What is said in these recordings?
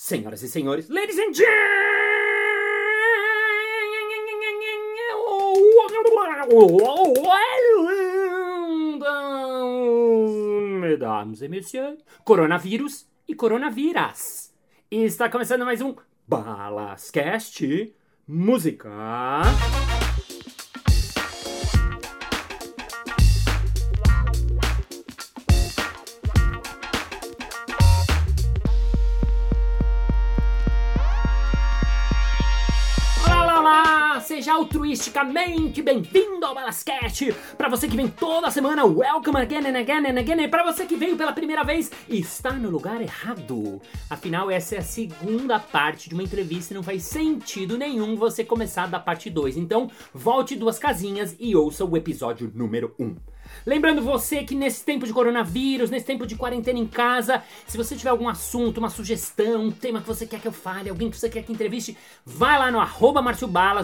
Senhoras e senhores, ladies and gentlemen, mesdames e messieurs, coronavírus e coronaviras. Está começando mais um Balascast Música. Seja altruisticamente bem-vindo ao Balascast! Para você que vem toda semana, welcome again and again and again! E para você que veio pela primeira vez, está no lugar errado! Afinal, essa é a segunda parte de uma entrevista e não faz sentido nenhum você começar da parte 2. Então, volte duas casinhas e ouça o episódio número 1. Um. Lembrando você que nesse tempo de coronavírus, nesse tempo de quarentena em casa, se você tiver algum assunto, uma sugestão, um tema que você quer que eu fale, alguém que você quer que entreviste, vai lá no arroba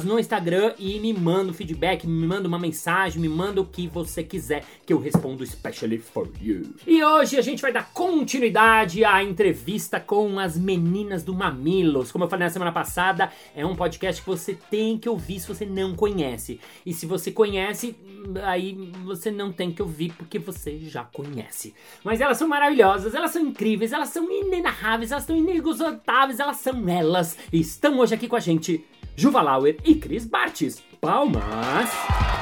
no Instagram e me manda um feedback, me manda uma mensagem, me manda o que você quiser que eu respondo especially for you. E hoje a gente vai dar continuidade à entrevista com as meninas do Mamilos. Como eu falei na semana passada, é um podcast que você tem que ouvir se você não conhece. E se você conhece, aí você não tem que ouvir porque você já conhece. Mas elas são maravilhosas, elas são incríveis, elas são inenarráveis, elas são inesgotáveis, elas são elas. E estão hoje aqui com a gente Juva Lauer e Cris Bartes. Palmas!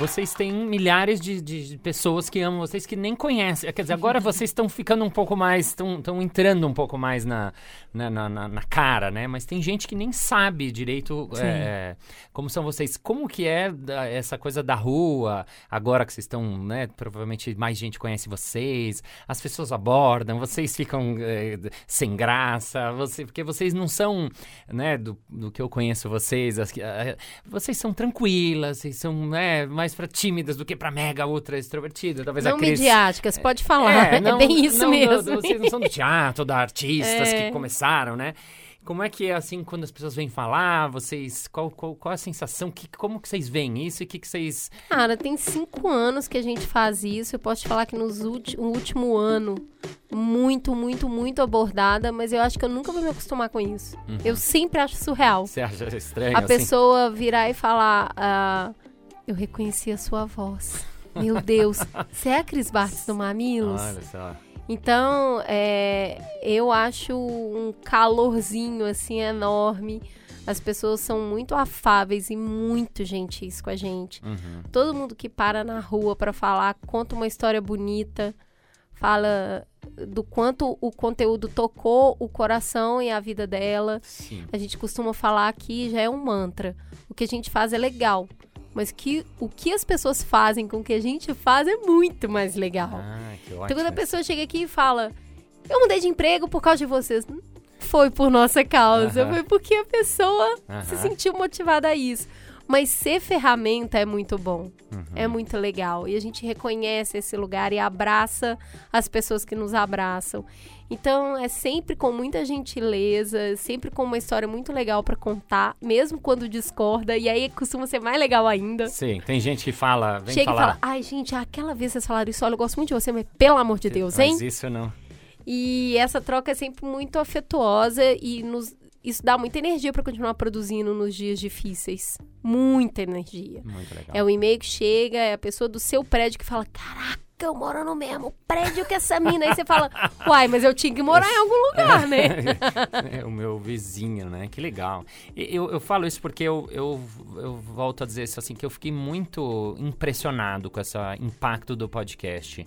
Vocês têm milhares de, de, pessoas que amam vocês que nem conhecem. Quer dizer, agora vocês estão ficando um pouco mais, estão entrando um pouco mais na, na, na, na, cara, né? Mas tem gente que nem sabe direito é, como são vocês. Como que é essa coisa da rua, agora que vocês estão, né? Provavelmente mais gente conhece vocês, as pessoas abordam, vocês ficam é, sem graça, você, porque vocês não são, né? Do, do que eu conheço vocês, as, vocês são tranquilas, vocês são, né? Mais para tímidas do que para mega ultra extrovertida. Talvez não a Cris... midiáticas, pode falar. É, não, é bem isso não, mesmo. Vocês não são do teatro, da artistas é. que começaram, né? Como é que é assim quando as pessoas vêm falar? Vocês qual, qual, qual a sensação? Que, como que vocês veem isso e que que vocês? Cara, tem cinco anos que a gente faz isso. Eu posso te falar que nos último, último ano muito, muito, muito abordada, mas eu acho que eu nunca vou me acostumar com isso. Uhum. Eu sempre acho surreal. Você acha estranho? A assim? pessoa virar e falar. Uh, eu reconheci a sua voz. Meu Deus. Você é a Cris Bartes do Mamilos? Olha só. Então, é, eu acho um calorzinho assim enorme. As pessoas são muito afáveis e muito gentis com a gente. Uhum. Todo mundo que para na rua para falar, conta uma história bonita, fala do quanto o conteúdo tocou o coração e a vida dela. Sim. A gente costuma falar aqui, já é um mantra. O que a gente faz é legal mas que o que as pessoas fazem com o que a gente faz é muito mais legal. Ah, que ótimo. Então quando a pessoa chega aqui e fala, eu mudei de emprego por causa de vocês. Foi por nossa causa, uh -huh. foi porque a pessoa uh -huh. se sentiu motivada a isso. Mas ser ferramenta é muito bom. Uhum. É muito legal. E a gente reconhece esse lugar e abraça as pessoas que nos abraçam. Então é sempre com muita gentileza, sempre com uma história muito legal para contar, mesmo quando discorda, e aí costuma ser mais legal ainda. Sim, tem gente que fala, vem Chega falar. e fala: "Ai, gente, aquela vez vocês falaram isso, olha, eu gosto muito de você, mas pelo amor de Deus, hein?" Mas isso não. E essa troca é sempre muito afetuosa e nos isso dá muita energia para continuar produzindo nos dias difíceis. Muita energia. Muito legal. É o e-mail que chega, é a pessoa do seu prédio que fala: Caraca, eu moro no mesmo prédio que essa mina. Aí você fala: Uai, mas eu tinha que morar em algum lugar, né? é o meu vizinho, né? Que legal. Eu, eu falo isso porque eu, eu, eu volto a dizer isso assim: que eu fiquei muito impressionado com esse impacto do podcast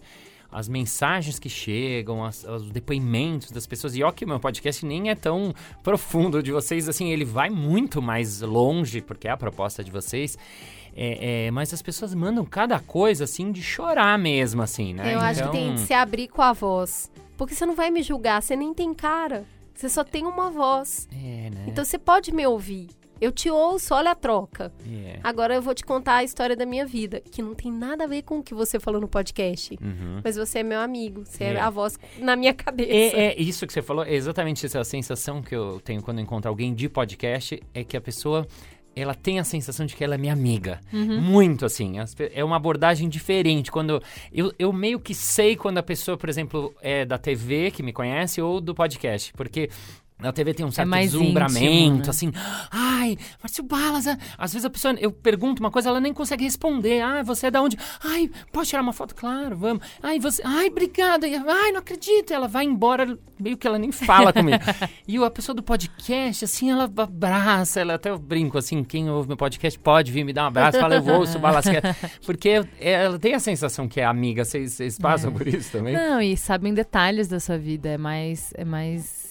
as mensagens que chegam, as, os depoimentos das pessoas. E ó que o meu podcast nem é tão profundo de vocês, assim, ele vai muito mais longe, porque é a proposta de vocês. É, é, mas as pessoas mandam cada coisa, assim, de chorar mesmo, assim, né? Eu então... acho que tem que se abrir com a voz. Porque você não vai me julgar, você nem tem cara. Você só tem uma voz. É, né? Então você pode me ouvir. Eu te ouço, olha a troca. Yeah. Agora eu vou te contar a história da minha vida, que não tem nada a ver com o que você falou no podcast. Uhum. Mas você é meu amigo, você Yeah. é a voz na minha cabeça. É, é isso que você falou, é exatamente essa sensação que eu tenho quando eu encontro alguém de podcast, é que a pessoa ela tem a sensação de que ela é minha amiga. Uhum. Muito assim. É uma abordagem diferente. Quando eu, eu meio que sei quando a pessoa, por exemplo, é da TV, que me conhece, ou do podcast. Porque. Na TV tem um certo mais deslumbramento, íntimo, né? assim. Ai, Márcio Balas. ah." Às vezes a pessoa, eu pergunto uma coisa, ela nem consegue responder. Ah, você é da onde? Ai, posso tirar uma foto? Claro, vamos. Ai, você. Ai, obrigada. Ai, não acredito. Ela vai embora, meio que ela nem fala comigo. e a pessoa do podcast, assim, ela abraça. Ela até eu brinco, assim, quem ouve meu podcast pode vir me dar um abraço, fala, eu ouço o Balasquete. Porque ela tem a sensação que é amiga. Vocês vocês passam É. por isso também? Não, e sabem detalhes da sua vida. É mais. É mais.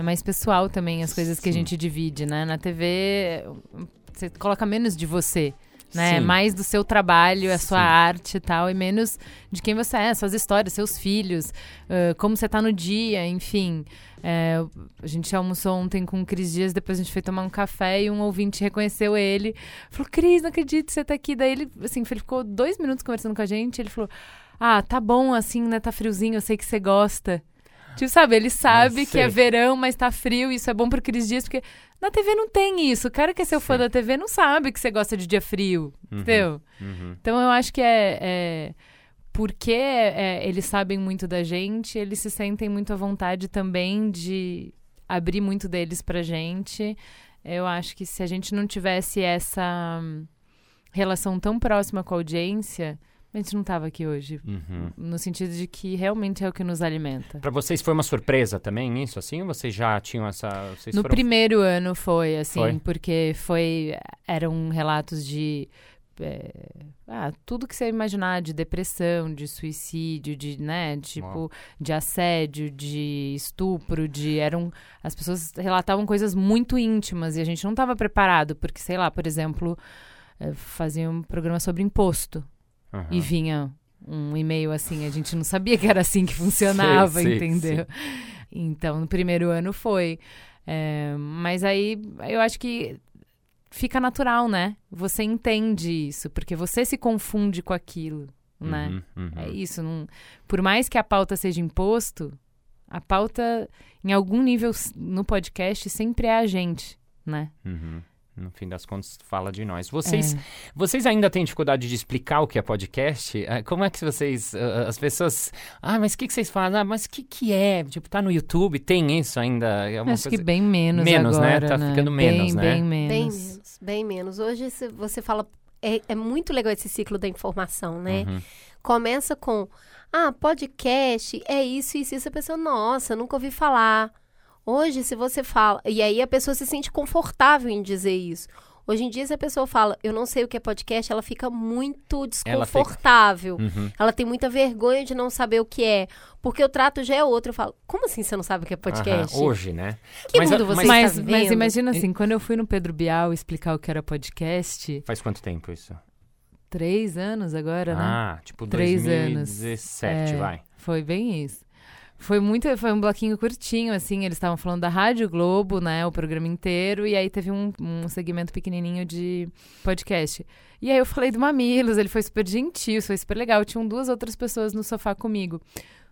É mais pessoal também as coisas que a Sim. gente divide, né? Na TV, você coloca menos de você. Né? Sim. Mais do seu trabalho, a sua Sim. arte e tal, e menos de quem você é, suas histórias, seus filhos, ãh, como você tá no dia, enfim. É, a gente almoçou ontem com o Cris Dias, depois a gente foi tomar um café e um ouvinte reconheceu ele. Falou, Cris, não acredito que você tá aqui. Daí ele, assim, ele ficou dois minutos conversando com a gente, ele falou, ah, tá bom assim, né? Tá friozinho, eu sei que você gosta. Tipo, sabe, ele sabe que é verão, mas tá frio, isso é bom pro Cris Dias, porque na TV não tem isso. O cara que é seu fã Sim. da TV não sabe que você gosta de dia frio, Uhum, entendeu? uhum. Então eu acho que é. é porque é, eles sabem muito da gente, eles se sentem muito à vontade também de abrir muito deles pra gente. Eu acho que se a gente não tivesse essa hum, relação tão próxima com a audiência, a gente não tava aqui hoje. Uhum. No sentido de que realmente é o que nos alimenta. Pra vocês foi uma surpresa também isso, assim? Ou vocês já tinham essa... Vocês No foram... primeiro ano foi, assim, Foi? porque foi. Eram relatos de. é, ah, tudo que você imaginar de depressão, de suicídio, de, né, tipo, Uau. de assédio, de estupro, de. Eram. As pessoas relatavam coisas muito íntimas e a gente não estava preparado, porque, sei lá, por exemplo, eh, fazia um programa sobre imposto Aham. e vinha um e-mail assim, a gente não sabia que era assim que funcionava, sei, entendeu? Então, no primeiro ano foi. É, mas aí eu acho que fica natural, né? Você entende isso, porque você se confunde com aquilo, né? Uhum, uhum. É isso. Não, por mais que a pauta seja imposto, a pauta, em algum nível no podcast, sempre é a gente, né? Uhum. No fim das contas, fala de nós. Vocês, É. vocês ainda têm dificuldade de explicar o que é podcast? Ah, Como é que vocês... ah, as pessoas... Ah, mas o que, que vocês fazem? Ah, mas o que, que é? Tipo, tá no YouTube? Tem isso ainda? É uma Acho coisa... que bem menos Menos, né? agora, Tá ficando menos, bem, né? Bem menos. Bem menos, bem menos. Hoje você fala. É, é muito legal esse ciclo da informação, né? Uhum. Começa com. Ah, podcast, é isso, isso, isso. A pessoa, nossa, nunca ouvi falar. Hoje, se você fala. E aí a pessoa se sente confortável em dizer isso. Hoje em dia, se a pessoa fala, eu não sei o que é podcast, ela fica muito Ela fica- desconfortável. Uhum. Ela tem muita vergonha de não saber o que é. Porque o trato já é outro. Eu falo, como assim você não sabe o que é podcast? Aham, Hoje, né? Que Mas, mundo você mas- Mas, está mas vendo? imagina assim, quando eu fui no Pedro Bial explicar o que era podcast, Faz quanto tempo isso? três anos agora, né? Ah, tipo Três anos. 2017, É. vai. Foi bem isso. Foi muito, foi um bloquinho curtinho, assim, eles estavam falando da Rádio Globo, né, o programa inteiro, e aí teve um, um segmento pequenininho de podcast. E aí eu falei do Mamilos, ele foi super gentil, foi super legal, tinham duas outras pessoas no sofá comigo.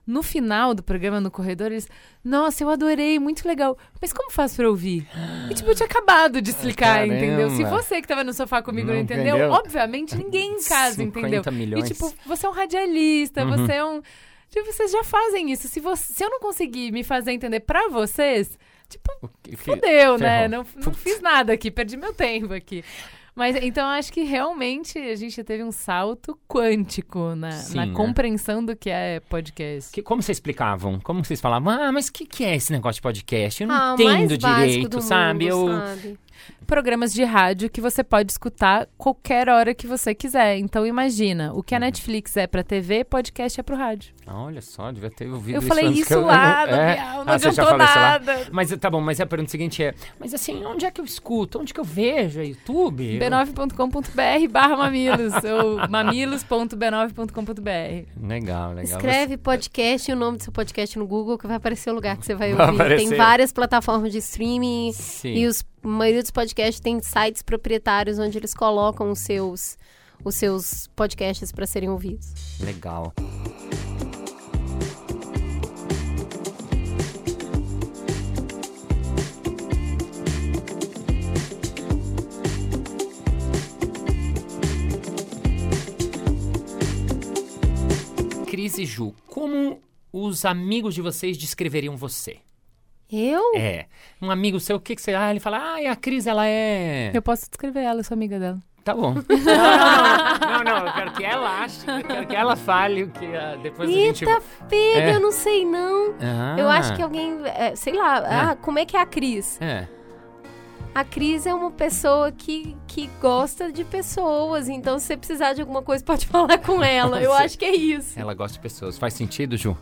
No final do programa, no corredor, eles, nossa, eu adorei, muito legal. Mas como faço pra ouvir? E tipo, eu tinha acabado de explicar, Caramba. entendeu? Se você que tava no sofá comigo não, Não entendeu, entendeu? obviamente ninguém em casa 50 entendeu. milhões. E tipo, você é um radialista, Uhum. você é um. Tipo, vocês já fazem isso. Se, você, se eu não conseguir me fazer entender pra vocês, tipo, que- que- fudeu, né? ferrou. Não, não fiz nada aqui, perdi meu tempo aqui. Mas então acho que realmente a gente teve um salto quântico na, Sim, na né? compreensão do que é podcast. Que- como vocês explicavam? Como vocês falavam? Ah, mas o que, que é esse negócio de podcast? Eu não Ah, entendo direito, do sabe? mundo, eu... sabe? Programas de rádio que você pode escutar qualquer hora que você quiser. Então imagina, o que Uhum. a Netflix é pra TV, podcast é pro rádio. Ah, Olha só, devia ter ouvido Eu isso falei isso eu- lá eu no não- é. Bial, não Ah, adiantou nada. Mas tá bom, mas a pergunta seguinte é: Mas assim, onde é que eu escuto? Onde que eu vejo? É YouTube? b9.com.br barra mamilos ou mamilos.b9.com.br Legal, legal. Escreve podcast e o nome do seu podcast no Google que vai aparecer o lugar que você vai Vai ouvir. aparecer. Tem várias plataformas de streaming Sim. e os, a maioria dos podcasts tem sites proprietários onde eles colocam os seus, os seus podcasts para serem ouvidos. Legal. Cris e Ju, como os amigos de vocês descreveriam você? Eu? É. Um amigo seu, o que, que você. Ah, ele fala, ah, a Cris, ela é. Eu posso descrever ela, eu sou amiga dela. Tá bom. Não, não, não, eu quero que ela ache, eu quero que ela fale o que ah, depois a gente. Eita, pega, É. eu não sei não. Ah. Eu acho que alguém, é, sei lá, ah, como é que é a Cris? É. A Cris é uma pessoa que, que gosta de pessoas, então se você precisar de alguma coisa, pode falar com ela. Eu acho que é isso. Ela gosta de pessoas. Faz sentido, Ju?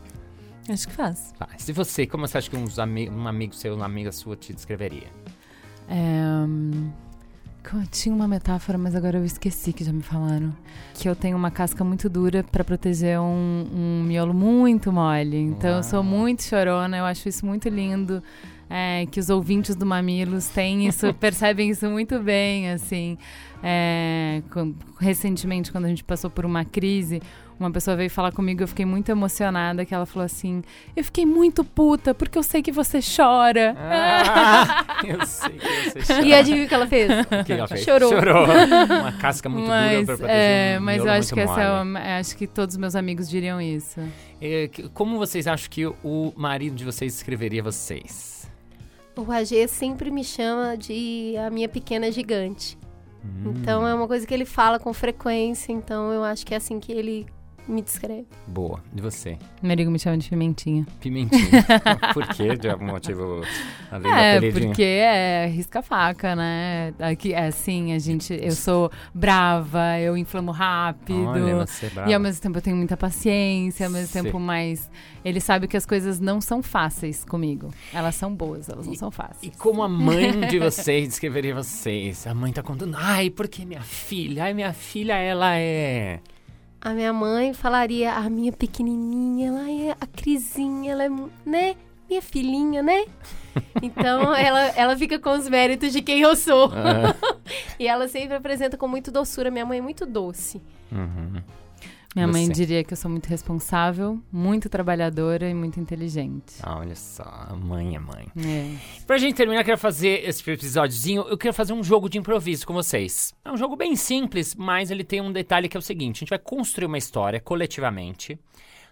Acho que faz. Faz. E você, como você acha que uns ami um amigo seu, uma amiga sua te descreveria? É, hum, tinha uma metáfora, mas agora eu esqueci que já me falaram. Que eu tenho uma casca muito dura pra proteger um, um miolo muito mole. Então eu sou muito chorona, eu acho isso muito lindo. é, que os ouvintes do Mamilos têm isso, percebem isso muito bem, assim. É, com- recentemente, quando a gente passou por uma crise, uma pessoa veio falar comigo, eu fiquei muito emocionada, que ela falou assim, eu fiquei muito puta, porque eu sei que você chora. Ah, eu sei que você chora. E adivinha o que ela fez? O que ela fez? Chorou. Chorou. Uma casca muito dura mas, pra proteger é, um mas eu acho que essa é uma- acho que todos os meus amigos diriam isso. É, Como vocês acham que o marido de vocês descreveria vocês? O AG sempre me chama de a minha pequena gigante. Hum. Então é uma coisa que ele fala com frequência, então eu acho que é assim que ele me descreve. Boa. E você? Meu amigo me chama de pimentinha. Pimentinha. Por quê? De algum motivo além É, apelidinho? porque é risca-faca, né? Aqui, é assim, a gente. Eu sou brava, eu inflamo rápido. Olha, você é brava. E ao mesmo tempo eu tenho muita paciência, ao mesmo Sei. tempo mais. Ele sabe que as coisas não são fáceis comigo. Elas são boas, elas não são E fáceis. como a mãe de vocês descreveria vocês? A mãe tá contando, ai, porque minha filha, ai, minha filha, ela é... A minha mãe falaria, a minha pequenininha, ela é a Crisinha, ela é, né? Minha filhinha, né? Então ela, ela fica com os méritos de quem eu sou. Ah, E ela sempre apresenta com muito doçura. Minha mãe é muito doce. uhum. Minha mãe Você? diria que eu sou muito responsável, muito trabalhadora e muito inteligente. Ah, olha só, a mãe é mãe. É. Pra gente terminar, eu quero fazer esse episódiozinho, eu quero fazer um jogo de improviso com vocês. É um jogo bem simples, mas ele tem um detalhe que é o seguinte, a gente vai construir uma história coletivamente,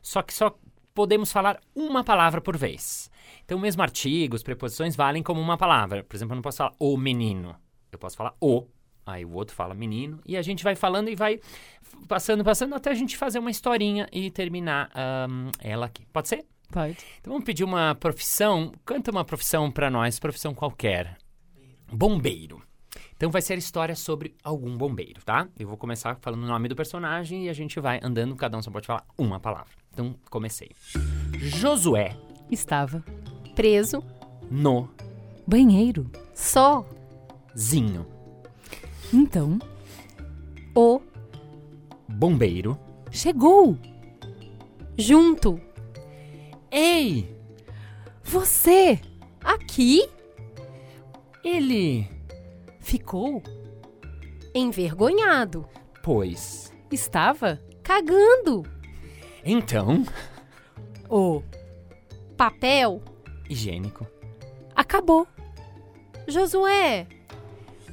só que só podemos falar uma palavra por vez. Então, mesmo artigos, preposições valem como uma palavra. Por exemplo, eu não posso falar o menino. Eu posso falar o, aí o outro fala menino, e a gente vai falando e vai passando, passando, até a gente fazer uma historinha e terminar ahn, ela aqui. Pode ser? Pode. Então vamos pedir uma profissão. Canta uma profissão pra nós, profissão qualquer. Bombeiro. Então vai ser a história sobre algum bombeiro, tá? Eu vou começar falando o nome do personagem e a gente vai andando, cada um só pode falar uma palavra. Então comecei. Josué Estava. Preso, no Banheiro. só, zinho. Então, o, Bombeiro. chegou! junto, Ei! Você aqui, Ele. ficou? envergonhado, Pois. Estava? cagando, Então. O papel, Higiênico. acabou. Josué,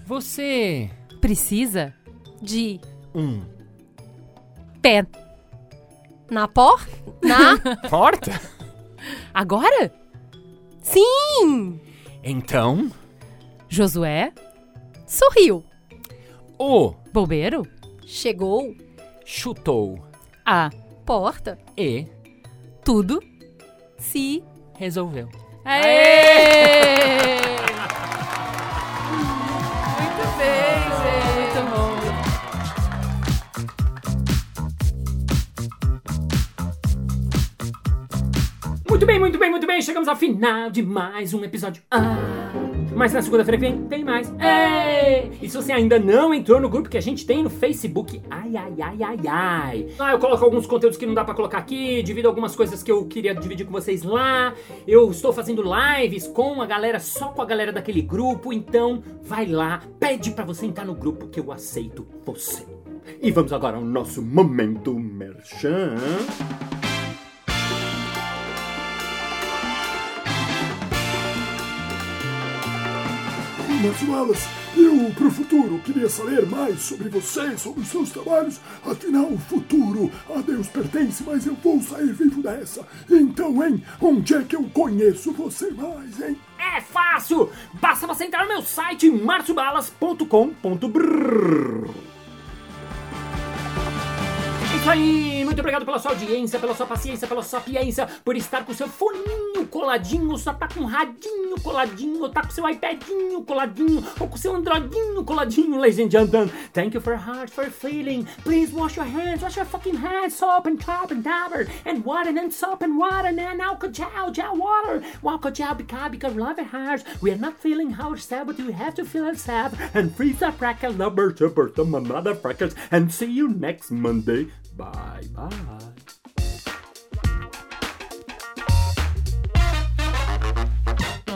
Você. Precisa? de, Um. Pé. na por, na, Porta? Agora? sim, Então. Josué? sorriu, O. Bombeiro? chegou, Chutou. A. porta, E. Tudo? se, Resolveu. Aê! Chegamos ao final de mais um episódio. Ah, mas na segunda-feira que vem tem mais. Ei! E se você ainda não entrou no grupo que a gente tem no Facebook, ai, ai, ai, ai, ai. Ah, eu coloco alguns conteúdos que não dá pra colocar aqui, divido algumas coisas que eu queria dividir com vocês lá. Eu estou fazendo lives com a galera, só com a galera daquele grupo. Então, vai lá, pede pra você entrar no grupo que eu aceito você. E vamos agora ao nosso momento merchan. Márcio Wallace. Eu, pro futuro, queria saber mais sobre você, sobre os seus trabalhos. Afinal, o futuro a Deus pertence, mas eu vou sair vivo dessa. Então, hein, onde é que eu conheço você mais, hein? É fácil! Basta você entrar no meu site marciobalas.com.br isso aí! Muito obrigado pela sua audiência, pela sua paciência, pela sua sapiência, por estar com seu foninho coladinho, só tá com um radinho coladinho, tá com seu iPadinho coladinho, ou com seu Androidinho coladinho, ladies and gentlemen. Thank you for heart, for feeling. Please wash your hands, wash your fucking hands, soap and top and dabber, and water and soap and water, and alcohol, gel water, alcohol, because, because love it hurts. We are not feeling ourselves, but we have to feel ourselves, and freeze the crackle, number, super, some motherfuckers, and see you next Monday. Bye, bye.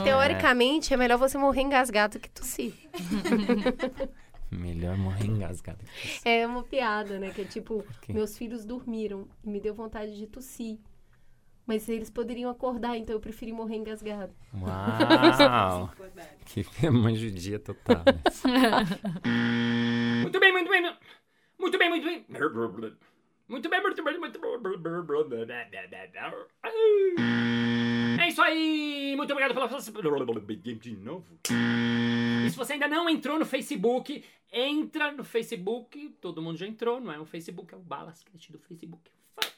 Teoricamente, é melhor você morrer engasgado que tossir. Melhor morrer engasgado. É uma piada, né? Que é tipo, meus filhos dormiram e me deu vontade de tossir. Mas eles poderiam acordar, então eu preferi morrer engasgado. Uau! que mãe judia total. Né? muito bem, muito bem. Muito bem, muito bem. Muito bem, muito bem, muito bem. É isso aí! Muito obrigado pela de novo. E se você ainda não entrou no Facebook, entra no Facebook. Todo mundo já entrou, não é o Facebook, é o Balascast do Facebook. Fuck.